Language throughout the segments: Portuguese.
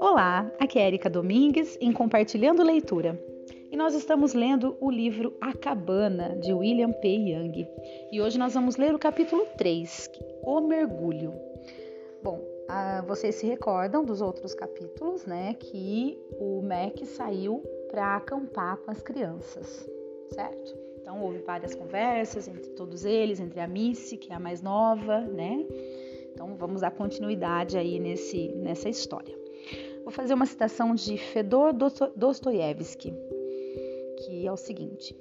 Olá, aqui é Erika Domingues em Compartilhando Leitura. E nós estamos lendo o livro A Cabana, de William P. Young. E hoje nós vamos ler o capítulo 3, O Mergulho. Bom, ah, vocês se recordam dos outros capítulos, né? Que o Mac saiu para acampar com as crianças, certo? Então houve várias conversas entre todos eles, entre a Missy, que é a mais nova, né? Então vamos dar continuidade aí nesse, nessa história. Vou fazer uma citação de Fedor Dostoiévski, que é o seguinte: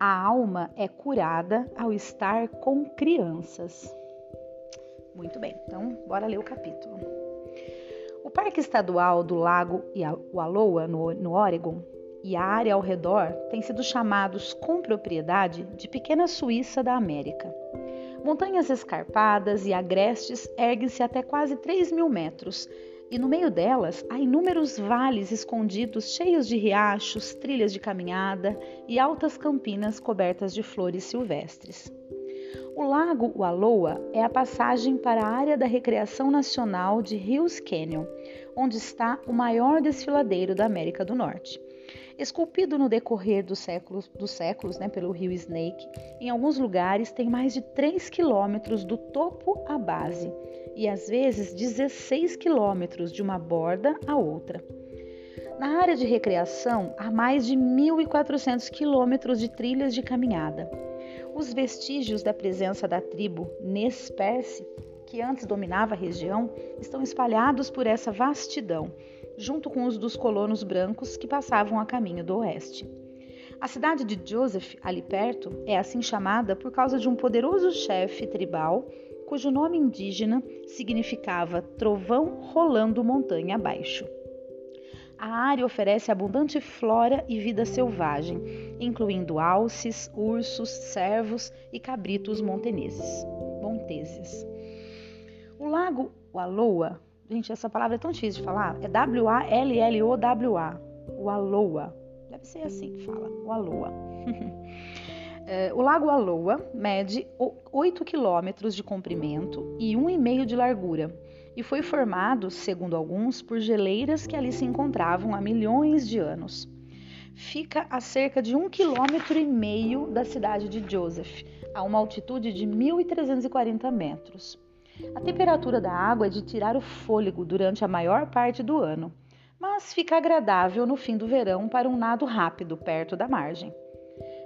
A alma é curada ao estar com crianças. Muito bem, então bora ler o capítulo. O Parque Estadual do Lago Wallowa, no, no Oregon, e a área ao redor têm sido chamados com propriedade de Pequena Suíça da América. Montanhas escarpadas e agrestes erguem-se até quase 3 mil metros, e no meio delas há inúmeros vales escondidos cheios de riachos, trilhas de caminhada e altas campinas cobertas de flores silvestres. O lago Wallowa é a passagem para a área da recreação nacional de Hills Canyon, onde está o maior desfiladeiro da América do Norte. Esculpido no decorrer dos séculos, dos séculos né, pelo rio Snake, em alguns lugares tem mais de 3 quilômetros do topo à base e às vezes 16 quilômetros de uma borda à outra. Na área de recreação, há mais de 1.400 quilômetros de trilhas de caminhada. Os vestígios da presença da tribo Nesperce, que antes dominava a região, estão espalhados por essa vastidão junto com os dos colonos brancos que passavam a caminho do oeste. A cidade de Joseph, ali perto, é assim chamada por causa de um poderoso chefe tribal cujo nome indígena significava trovão rolando montanha abaixo. A área oferece abundante flora e vida selvagem, incluindo alces, ursos, cervos e cabritos monteneses, monteses. O lago Wallowa Gente, essa palavra é tão difícil de falar. É W-A-L-L-O-W-A. O Aloa. Deve ser assim que fala. O Aloa. É, o Lago Aloa mede 8 quilômetros de comprimento e 1,5 de largura e foi formado, segundo alguns, por geleiras que ali se encontravam há milhões de anos. Fica a cerca de um quilômetro e meio da cidade de Joseph, a uma altitude de 1.340 metros. A temperatura da água é de tirar o fôlego durante a maior parte do ano, mas fica agradável no fim do verão para um nado rápido perto da margem.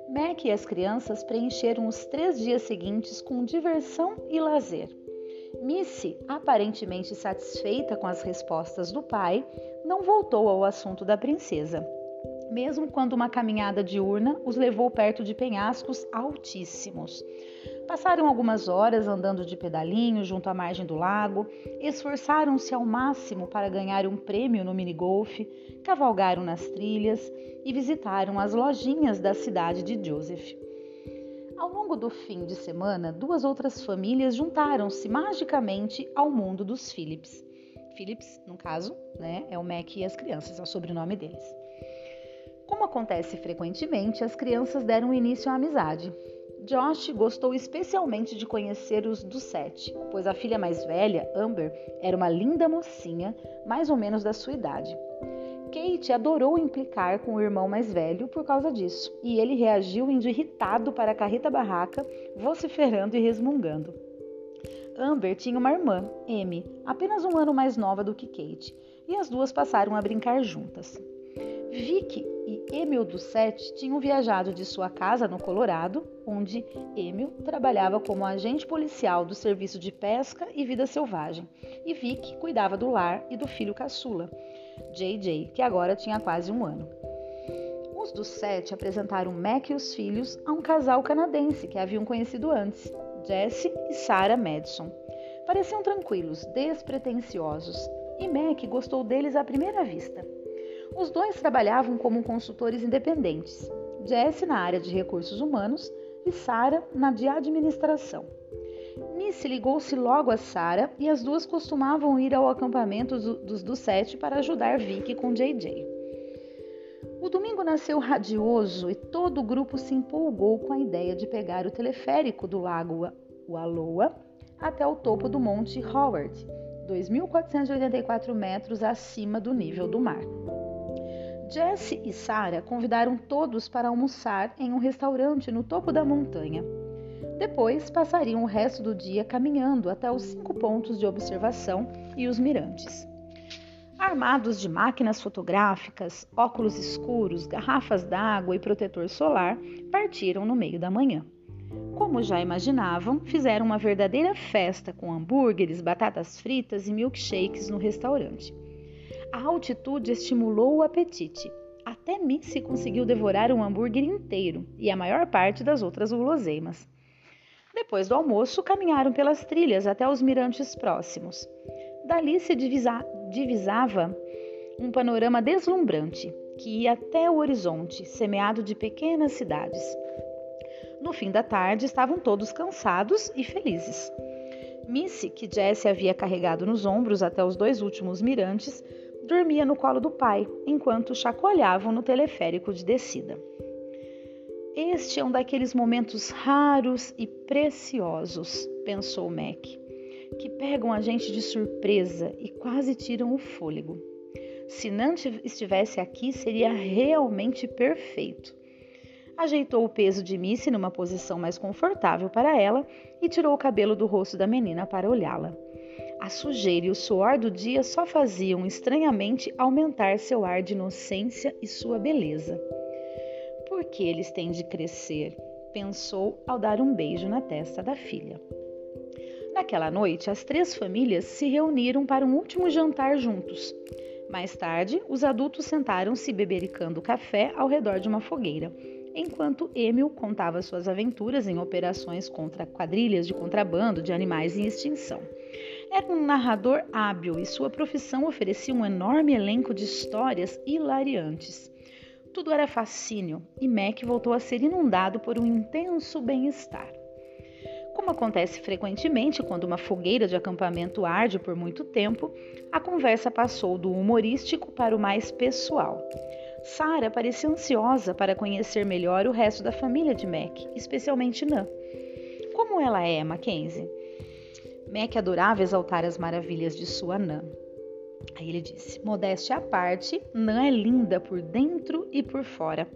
Mac e as crianças preencheram os três dias seguintes com diversão e lazer. Missy, aparentemente satisfeita com as respostas do pai, não voltou ao assunto da princesa, mesmo quando uma caminhada diurna os levou perto de penhascos altíssimos. Passaram algumas horas andando de pedalinho junto à margem do lago, esforçaram-se ao máximo para ganhar um prêmio no minigolf, cavalgaram nas trilhas e visitaram as lojinhas da cidade de Joseph. Ao longo do fim de semana, duas outras famílias juntaram-se magicamente ao mundo dos Phillips. Phillips, no caso, né, é o Mac e as crianças, é o sobrenome deles. Como acontece frequentemente, as crianças deram início à amizade. Josh gostou especialmente de conhecer os dos sete, pois a filha mais velha, Amber, era uma linda mocinha, mais ou menos da sua idade. Kate adorou implicar com o irmão mais velho por causa disso, e ele reagiu indo irritado para a carreta barraca, vociferando e resmungando. Amber tinha uma irmã, Amy, apenas um ano mais nova do que Kate, e as duas passaram a brincar juntas. Vicky e Emil dos Sete tinham viajado de sua casa no Colorado, onde Emil trabalhava como agente policial do Serviço de Pesca e Vida Selvagem, e Vicky cuidava do lar e do filho caçula, JJ, que agora tinha quase um ano. Os dos sete apresentaram Mac e os filhos a um casal canadense que haviam conhecido antes, Jesse e Sarah Madison. Pareciam tranquilos, despretensiosos, e Mac gostou deles à primeira vista. Os dois trabalhavam como consultores independentes, Jesse na área de recursos humanos e Sara na de administração. Missy ligou-se logo a Sara e as duas costumavam ir ao acampamento dos do Sete para ajudar Vicky com JJ. O domingo nasceu radioso e todo o grupo se empolgou com a ideia de pegar o teleférico do lago Wallowa até o topo do Monte Howard, 2.484 metros acima do nível do mar. Jesse e Sarah convidaram todos para almoçar em um restaurante no topo da montanha. Depois passariam o resto do dia caminhando até os cinco pontos de observação e os mirantes. Armados de máquinas fotográficas, óculos escuros, garrafas d'água e protetor solar, partiram no meio da manhã. Como já imaginavam, fizeram uma verdadeira festa com hambúrgueres, batatas fritas e milkshakes no restaurante. A altitude estimulou o apetite. Até Missy conseguiu devorar um hambúrguer inteiro e a maior parte das outras guloseimas. Depois do almoço, caminharam pelas trilhas até os mirantes próximos. Dali se divisa divisava um panorama deslumbrante que ia até o horizonte, semeado de pequenas cidades. No fim da tarde, estavam todos cansados e felizes. Missy, que Jesse havia carregado nos ombros até os dois últimos mirantes, dormia no colo do pai, enquanto chacoalhavam no teleférico de descida. Este é um daqueles momentos raros e preciosos, pensou Mac, que pegam a gente de surpresa e quase tiram o fôlego. Se Nant estivesse aqui, seria realmente perfeito. Ajeitou o peso de Missy numa posição mais confortável para ela e tirou o cabelo do rosto da menina para olhá-la. A sujeira e o suor do dia só faziam estranhamente aumentar seu ar de inocência e sua beleza. Por que eles têm de crescer? pensou ao dar um beijo na testa da filha. Naquela noite, as três famílias se reuniram para um último jantar juntos. Mais tarde, os adultos sentaram-se bebericando café ao redor de uma fogueira, enquanto Emil contava suas aventuras em operações contra quadrilhas de contrabando de animais em extinção. Era um narrador hábil e sua profissão oferecia um enorme elenco de histórias hilariantes. Tudo era fascínio e Mac voltou a ser inundado por um intenso bem-estar. Como acontece frequentemente quando uma fogueira de acampamento arde por muito tempo, a conversa passou do humorístico para o mais pessoal. Sarah parecia ansiosa para conhecer melhor o resto da família de Mac, especialmente Nan. Como ela é, Mackenzie? Mac adorava exaltar as maravilhas de sua Nan. Aí ele disse: Modéstia à parte, Nan é linda por dentro e por fora.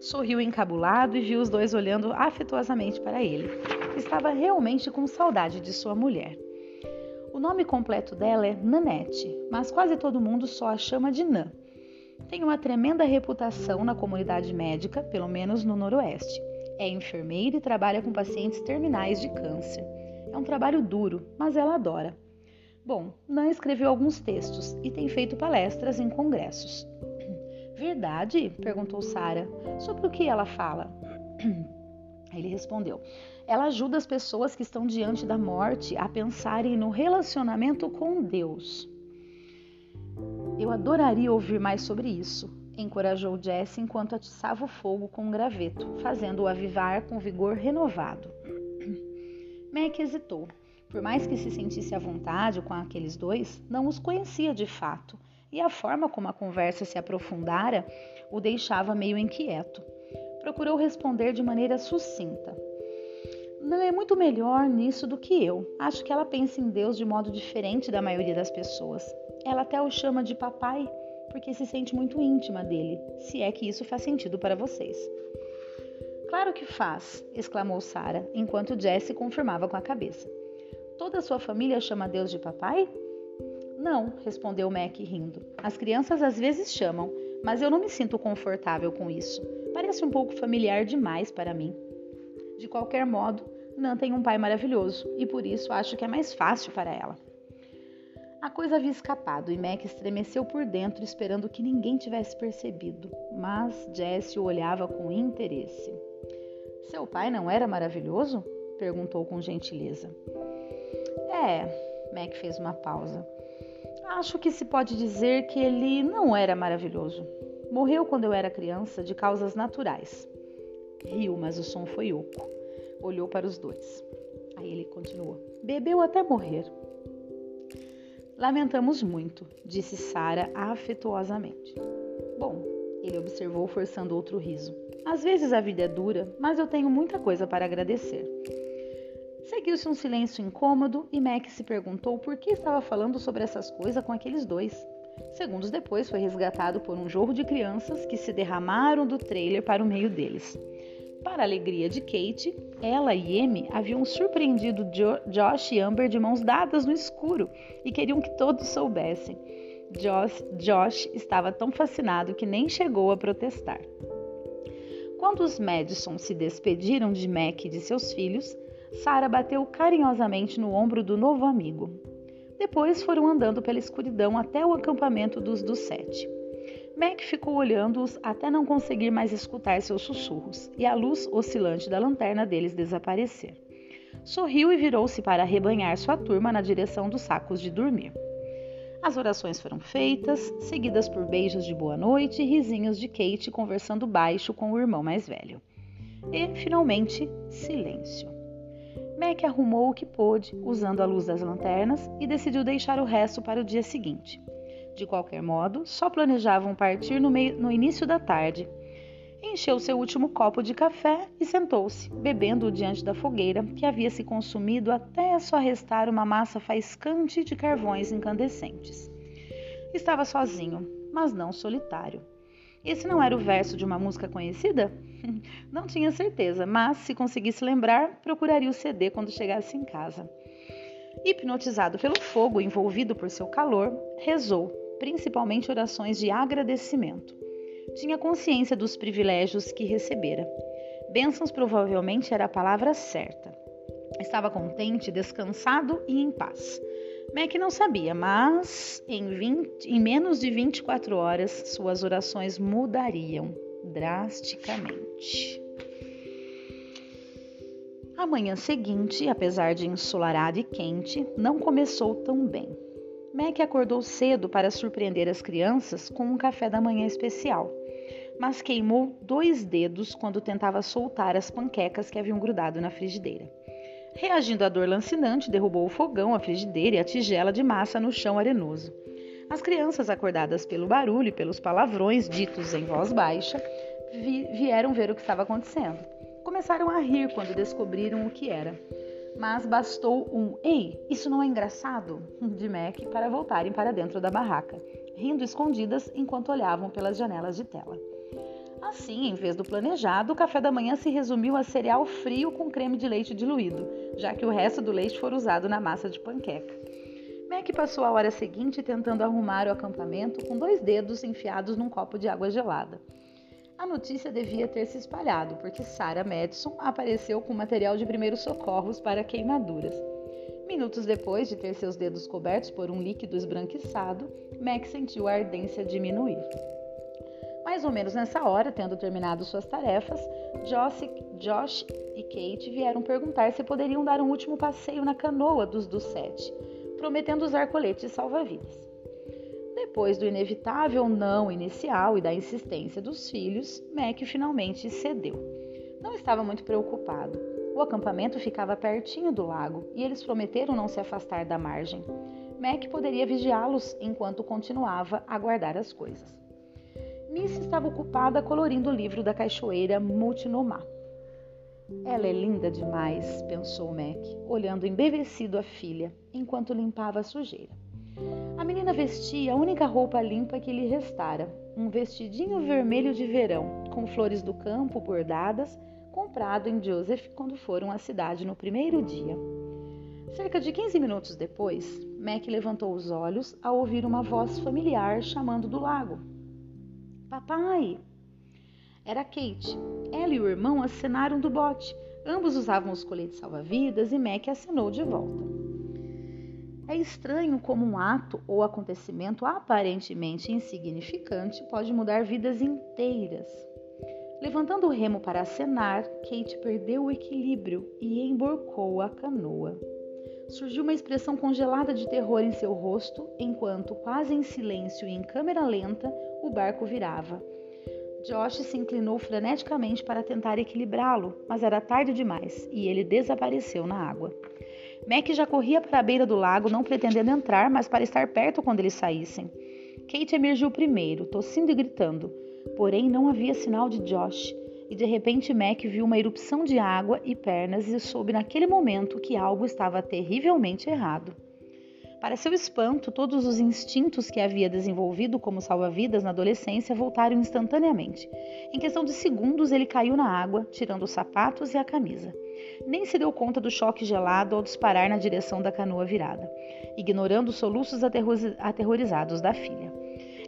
Sorriu encabulado e viu os dois olhando afetuosamente para ele. Estava realmente com saudade de sua mulher. O nome completo dela é Nanette, mas quase todo mundo só a chama de Nan. Tem uma tremenda reputação na comunidade médica, pelo menos no Noroeste. É enfermeira e trabalha com pacientes terminais de câncer. É um trabalho duro, mas ela adora. Bom, Nan escreveu alguns textos e tem feito palestras em congressos. Verdade? perguntou Sara. Sobre o que ela fala? Ele respondeu: Ela ajuda as pessoas que estão diante da morte a pensarem no relacionamento com Deus. Eu adoraria ouvir mais sobre isso, encorajou Jesse enquanto atiçava o fogo com um graveto, fazendo-o avivar com vigor renovado. Mac hesitou. Por mais que se sentisse à vontade com aqueles dois, não os conhecia de fato, e a forma como a conversa se aprofundara o deixava meio inquieto. Procurou responder de maneira sucinta. Não é muito melhor nisso do que eu. Acho que ela pensa em Deus de modo diferente da maioria das pessoas. Ela até o chama de papai porque se sente muito íntima dele, se é que isso faz sentido para vocês. Claro que faz, exclamou Sara, enquanto Jesse confirmava com a cabeça. Toda a sua família chama Deus de papai? Não, respondeu Mac rindo. As crianças às vezes chamam, mas eu não me sinto confortável com isso. Parece um pouco familiar demais para mim. De qualquer modo, Nan tem um pai maravilhoso e por isso acho que é mais fácil para ela. A coisa havia escapado e Mac estremeceu por dentro, esperando que ninguém tivesse percebido, mas Jesse o olhava com interesse. Seu pai não era maravilhoso? perguntou com gentileza. É, Mac fez uma pausa. Acho que se pode dizer que ele não era maravilhoso. Morreu quando eu era criança de causas naturais. Riu, mas o som foi oco. Olhou para os dois. Aí ele continuou: Bebeu até morrer. Lamentamos muito, disse Sara afetuosamente. Bom, ele observou, forçando outro riso. Às vezes a vida é dura, mas eu tenho muita coisa para agradecer. Seguiu-se um silêncio incômodo e Mac se perguntou por que estava falando sobre essas coisas com aqueles dois. Segundos depois, foi resgatado por um jorro de crianças que se derramaram do trailer para o meio deles. Para a alegria de Kate, ela e Amy haviam surpreendido jo Josh e Amber de mãos dadas no escuro e queriam que todos soubessem. Josh, Josh estava tão fascinado que nem chegou a protestar. Quando os Madison se despediram de Mac e de seus filhos, Sarah bateu carinhosamente no ombro do novo amigo. Depois foram andando pela escuridão até o acampamento dos dos sete. Mac ficou olhando-os até não conseguir mais escutar seus sussurros e a luz oscilante da lanterna deles desaparecer. Sorriu e virou-se para arrebanhar sua turma na direção dos sacos de dormir. As orações foram feitas, seguidas por beijos de boa noite e risinhos de Kate conversando baixo com o irmão mais velho. E, finalmente, silêncio. Mac arrumou o que pôde, usando a luz das lanternas, e decidiu deixar o resto para o dia seguinte. De qualquer modo, só planejavam partir no, meio, no início da tarde. Encheu seu último copo de café e sentou-se, bebendo-o diante da fogueira, que havia se consumido até só restar uma massa faiscante de carvões incandescentes. Estava sozinho, mas não solitário. Esse não era o verso de uma música conhecida? Não tinha certeza, mas se conseguisse lembrar, procuraria o CD quando chegasse em casa. Hipnotizado pelo fogo envolvido por seu calor, rezou, principalmente orações de agradecimento. Tinha consciência dos privilégios que recebera. Bênçãos provavelmente era a palavra certa. Estava contente, descansado e em paz. Mac não sabia, mas em, 20, em menos de 24 horas suas orações mudariam drasticamente. A manhã seguinte, apesar de ensolarada e quente, não começou tão bem. Mac acordou cedo para surpreender as crianças com um café da manhã especial, mas queimou dois dedos quando tentava soltar as panquecas que haviam grudado na frigideira. Reagindo à dor lancinante, derrubou o fogão, a frigideira e a tigela de massa no chão arenoso. As crianças, acordadas pelo barulho e pelos palavrões ditos em voz baixa, vi vieram ver o que estava acontecendo. Começaram a rir quando descobriram o que era mas bastou um Ei, isso não é engraçado? de Mac para voltarem para dentro da barraca, rindo escondidas enquanto olhavam pelas janelas de tela. Assim, em vez do planejado, o café da manhã se resumiu a cereal frio com creme de leite diluído, já que o resto do leite foi usado na massa de panqueca. Mac passou a hora seguinte tentando arrumar o acampamento com dois dedos enfiados num copo de água gelada. A notícia devia ter se espalhado, porque Sarah Madison apareceu com material de primeiros socorros para queimaduras. Minutos depois de ter seus dedos cobertos por um líquido esbranquiçado, Mac sentiu a ardência diminuir. Mais ou menos nessa hora, tendo terminado suas tarefas, Josh, Josh e Kate vieram perguntar se poderiam dar um último passeio na canoa dos dos sete, prometendo usar coletes salva-vidas. Depois do inevitável não inicial e da insistência dos filhos, Mac finalmente cedeu. Não estava muito preocupado. O acampamento ficava pertinho do lago e eles prometeram não se afastar da margem. Mac poderia vigiá-los enquanto continuava a guardar as coisas. Miss estava ocupada colorindo o livro da cachoeira Multinomá. Ela é linda demais, pensou Mac, olhando embevecido a filha, enquanto limpava a sujeira. A menina vestia a única roupa limpa que lhe restara, um vestidinho vermelho de verão, com flores do campo bordadas, comprado em Joseph quando foram à cidade no primeiro dia. Cerca de 15 minutos depois, Mac levantou os olhos ao ouvir uma voz familiar chamando do lago. Papai! Era Kate. Ela e o irmão acenaram do bote. Ambos usavam os coletes salva-vidas e Mac acenou de volta. É estranho como um ato ou acontecimento aparentemente insignificante pode mudar vidas inteiras. Levantando o remo para acenar, Kate perdeu o equilíbrio e emborcou a canoa. Surgiu uma expressão congelada de terror em seu rosto, enquanto, quase em silêncio e em câmera lenta, o barco virava. Josh se inclinou freneticamente para tentar equilibrá-lo, mas era tarde demais e ele desapareceu na água. Mac já corria para a beira do lago, não pretendendo entrar, mas para estar perto quando eles saíssem. Kate emergiu primeiro, tossindo e gritando. Porém, não havia sinal de Josh. E de repente Mac viu uma erupção de água e pernas e soube naquele momento que algo estava terrivelmente errado. Para seu espanto, todos os instintos que havia desenvolvido como salva-vidas na adolescência voltaram instantaneamente. Em questão de segundos, ele caiu na água, tirando os sapatos e a camisa. Nem se deu conta do choque gelado ao disparar na direção da canoa virada, ignorando os soluços aterrorizados da filha.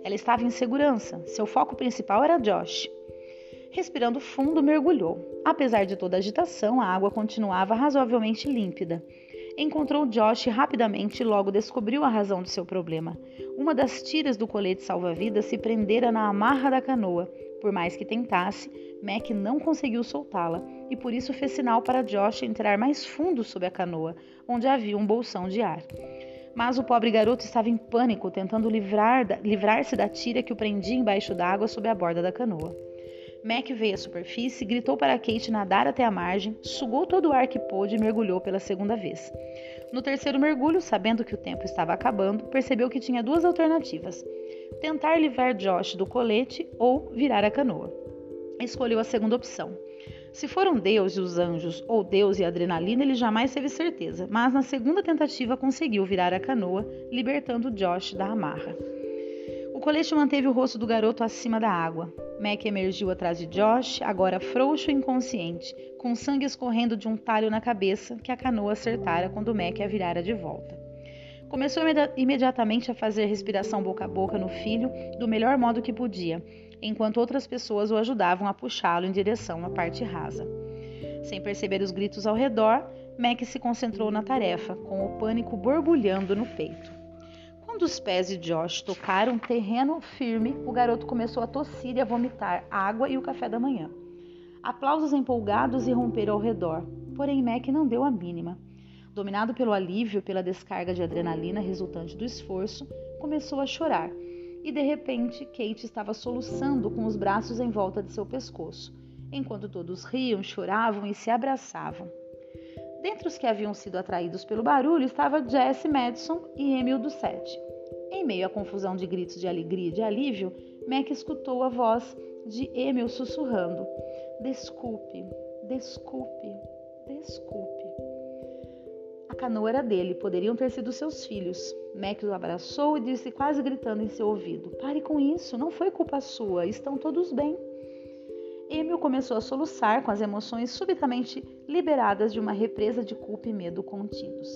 Ela estava em segurança, seu foco principal era Josh. Respirando fundo, mergulhou. Apesar de toda a agitação, a água continuava razoavelmente límpida. Encontrou Josh rapidamente e logo descobriu a razão de seu problema. Uma das tiras do colete salva-vidas se prendera na amarra da canoa. Por mais que tentasse, Mac não conseguiu soltá-la e por isso fez sinal para Josh entrar mais fundo sob a canoa, onde havia um bolsão de ar. Mas o pobre garoto estava em pânico, tentando livrar-se da, tira que o prendia embaixo d'água sob a borda da canoa. Mac veio à superfície, gritou para Kate nadar até a margem, sugou todo o ar que pôde e mergulhou pela segunda vez. No terceiro mergulho, sabendo que o tempo estava acabando, percebeu que tinha duas alternativas: tentar livrar Josh do colete ou virar a canoa. Escolheu a segunda opção. Se foram Deus e os anjos ou Deus e a adrenalina, ele jamais teve certeza, mas na segunda tentativa conseguiu virar a canoa, libertando Josh da amarra. Colete manteve o rosto do garoto acima da água. Mac emergiu atrás de Josh, agora frouxo e inconsciente, com sangue escorrendo de um talho na cabeça que a canoa acertara quando Mac a virara de volta. Começou imediatamente a fazer respiração boca a boca no filho do melhor modo que podia, enquanto outras pessoas o ajudavam a puxá-lo em direção à parte rasa. Sem perceber os gritos ao redor, Mac se concentrou na tarefa, com o pânico borbulhando no peito. Quando os pés de Josh tocaram terreno firme, o garoto começou a tossir e a vomitar água e o café da manhã. Aplausos empolgados irromperam ao redor, porém Mac não deu a mínima. Dominado pelo alívio pela descarga de adrenalina resultante do esforço, começou a chorar e de repente Kate estava soluçando com os braços em volta de seu pescoço, enquanto todos riam, choravam e se abraçavam. Dentre os que haviam sido atraídos pelo barulho estava Jesse Madison e Emil do Sete. Em meio à confusão de gritos de alegria e de alívio, Mac escutou a voz de Emil sussurrando: Desculpe, desculpe, desculpe. A canoa era dele, poderiam ter sido seus filhos. Mac o abraçou e disse, quase gritando em seu ouvido: Pare com isso, não foi culpa sua, estão todos bem. Emil começou a soluçar com as emoções subitamente liberadas de uma represa de culpa e medo contidos.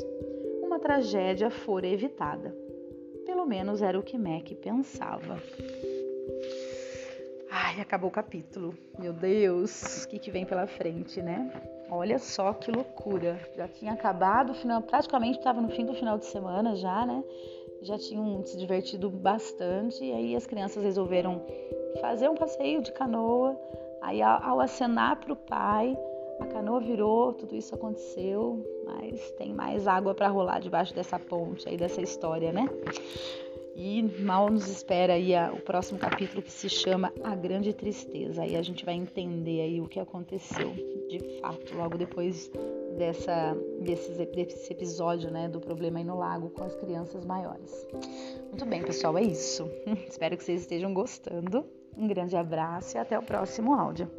Uma tragédia fora evitada. Pelo menos era o que Mac pensava. Ai, acabou o capítulo. Meu Deus, o que, que vem pela frente, né? Olha só que loucura. Já tinha acabado, final, praticamente estava no fim do final de semana já, né? Já tinham se divertido bastante. E aí as crianças resolveram fazer um passeio de canoa Aí, ao acenar para o pai, a canoa virou, tudo isso aconteceu, mas tem mais água para rolar debaixo dessa ponte aí, dessa história, né? E mal nos espera aí a, o próximo capítulo que se chama A Grande Tristeza. Aí a gente vai entender aí o que aconteceu de fato logo depois dessa, desse, desse episódio, né, do problema aí no lago com as crianças maiores. Muito bem, pessoal, é isso. Espero que vocês estejam gostando. Um grande abraço e até o próximo áudio.